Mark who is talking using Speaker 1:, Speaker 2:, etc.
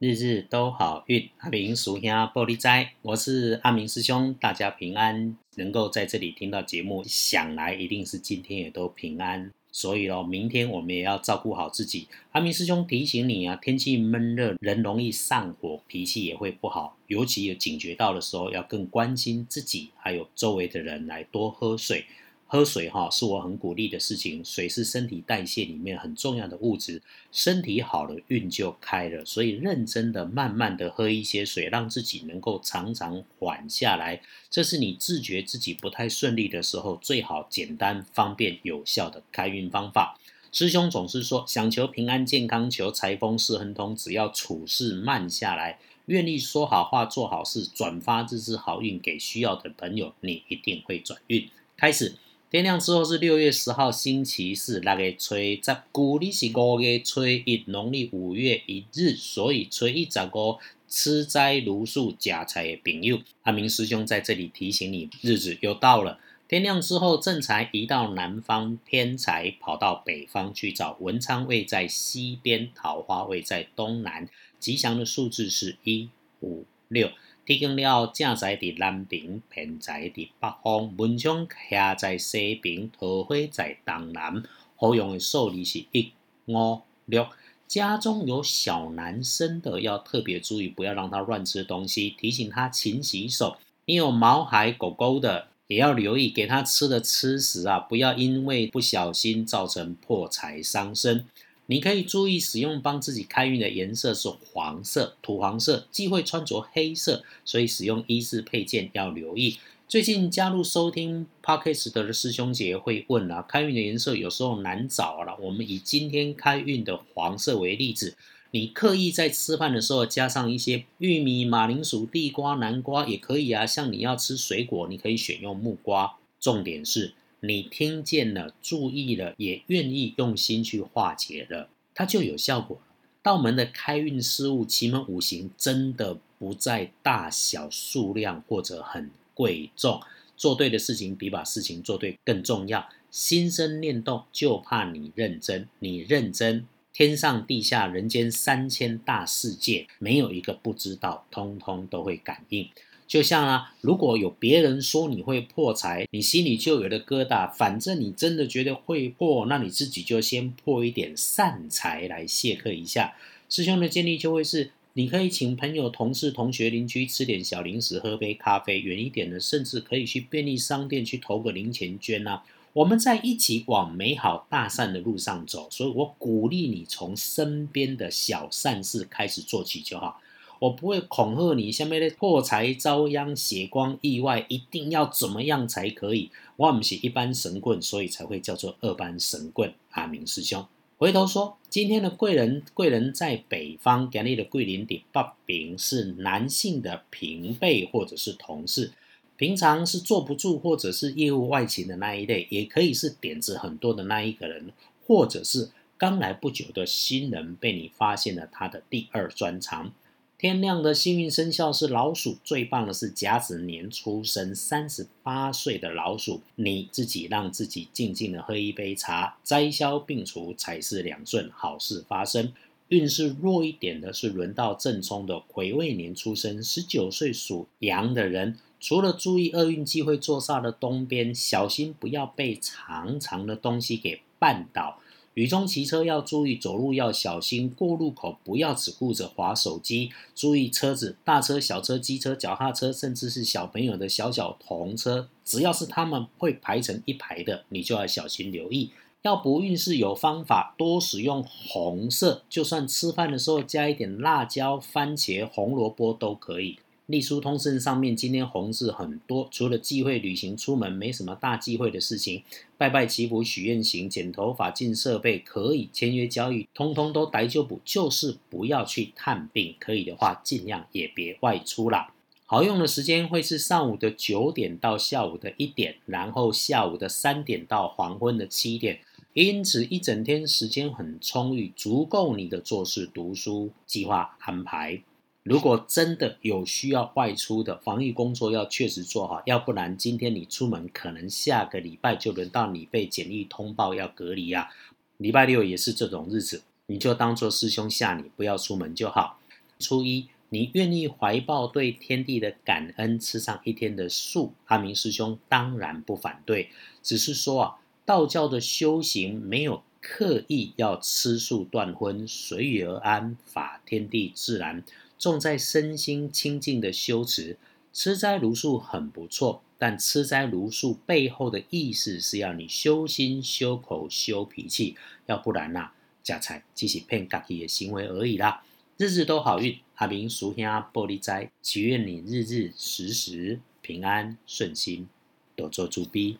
Speaker 1: 日日都好运，阿明属兄玻璃斋，我是阿明师兄，大家平安。能够在这里听到节目，想来一定是今天也都平安。所以哦，明天我们也要照顾好自己。阿明师兄提醒你啊，天气闷热，人容易上火，脾气也会不好。尤其有警觉到的时候，要更关心自己，还有周围的人，来多喝水。喝水哈是我很鼓励的事情，水是身体代谢里面很重要的物质，身体好了运就开了，所以认真的慢慢的喝一些水，让自己能够常常缓下来，这是你自觉自己不太顺利的时候最好简单方便有效的开运方法。师兄总是说，想求平安健康，求财丰事亨通，只要处事慢下来，愿意说好话做好事，转发这支好运给需要的朋友，你一定会转运。开始。天亮之后是六月十号星期四，六月初十，古历是五月初一，农历五月一日，所以初一十五吃斋如数假财的朋友，阿明师兄在这里提醒你，日子又到了。天亮之后，正财移到南方，偏财跑到北方去找。文昌位在西边，桃花位在东南，吉祥的数字是一五六。天光了，正在伫南边，偏在伫北方，文昌下在西边，桃花在东南。好用的数字是一五六。家中有小男生的，要特别注意，不要让他乱吃东西，提醒他勤洗手。你有毛孩狗狗的，也要留意，给他吃的吃食啊，不要因为不小心造成破财伤身。你可以注意使用帮自己开运的颜色是黄色、土黄色，忌讳穿着黑色，所以使用衣饰配件要留意。最近加入收听 podcast 的师兄姐会问啊，开运的颜色有时候难找了。我们以今天开运的黄色为例子，你刻意在吃饭的时候加上一些玉米、马铃薯、地瓜、南瓜也可以啊。像你要吃水果，你可以选用木瓜。重点是。你听见了，注意了，也愿意用心去化解了，它就有效果了。道门的开运事物，奇门五行真的不在大小数量或者很贵重，做对的事情比把事情做对更重要。心生念动，就怕你认真，你认真，天上地下人间三千大世界，没有一个不知道，通通都会感应。就像啊，如果有别人说你会破财，你心里就有了疙瘩。反正你真的觉得会破，那你自己就先破一点善财来谢客一下。师兄的建议就会是，你可以请朋友、同事、同学、邻居吃点小零食，喝杯咖啡。远一点的，甚至可以去便利商店去投个零钱捐啊。我们在一起往美好大善的路上走。所以我鼓励你从身边的小善事开始做起就好。我不会恐吓你，下面的破财遭殃、血光意外，一定要怎么样才可以？我不是一般神棍，所以才会叫做二般神棍。阿明师兄回头说，今天的贵人，贵人在北方，给你的贵人的八饼是男性的平辈或者是同事，平常是坐不住或者是业务外勤的那一类，也可以是点子很多的那一个人，或者是刚来不久的新人，被你发现了他的第二专长。天亮的幸运生肖是老鼠，最棒的是甲子年出生三十八岁的老鼠，你自己让自己静静的喝一杯茶，灾消病除，才是两顺，好事发生。运势弱一点的是轮到正冲的癸未年出生十九岁属羊的人，除了注意厄运机会坐煞的东边，小心不要被长长的东西给绊倒。雨中骑车要注意，走路要小心，过路口不要只顾着划手机，注意车子，大车、小车、机车、脚踏车，甚至是小朋友的小小童车，只要是他们会排成一排的，你就要小心留意。要不运势有方法，多使用红色，就算吃饭的时候加一点辣椒、番茄、红萝卜都可以。隶书通胜上面今天红字很多，除了忌讳旅行出门，没什么大忌讳的事情。拜拜祈福许愿行，剪头发进设备可以，签约交易通通都逮就补，就是不要去探病。可以的话，尽量也别外出啦。好用的时间会是上午的九点到下午的一点，然后下午的三点到黄昏的七点，因此一整天时间很充裕，足够你的做事、读书、计划安排。如果真的有需要外出的防疫工作，要确实做好，要不然今天你出门，可能下个礼拜就轮到你被检疫通报要隔离啊。礼拜六也是这种日子，你就当做师兄吓你，不要出门就好。初一，你愿意怀抱对天地的感恩，吃上一天的素，阿明师兄当然不反对，只是说啊，道教的修行没有刻意要吃素断荤，随遇而安，法天地自然，重在身心清净的修持。吃斋如素很不错，但吃斋如素背后的意思是要你修心、修口、修脾气，要不然呐，假财只是骗自己的行为而已啦。日日都好运，阿明叔兄玻璃斋，祈愿你日日时时平安顺心，多做主逼。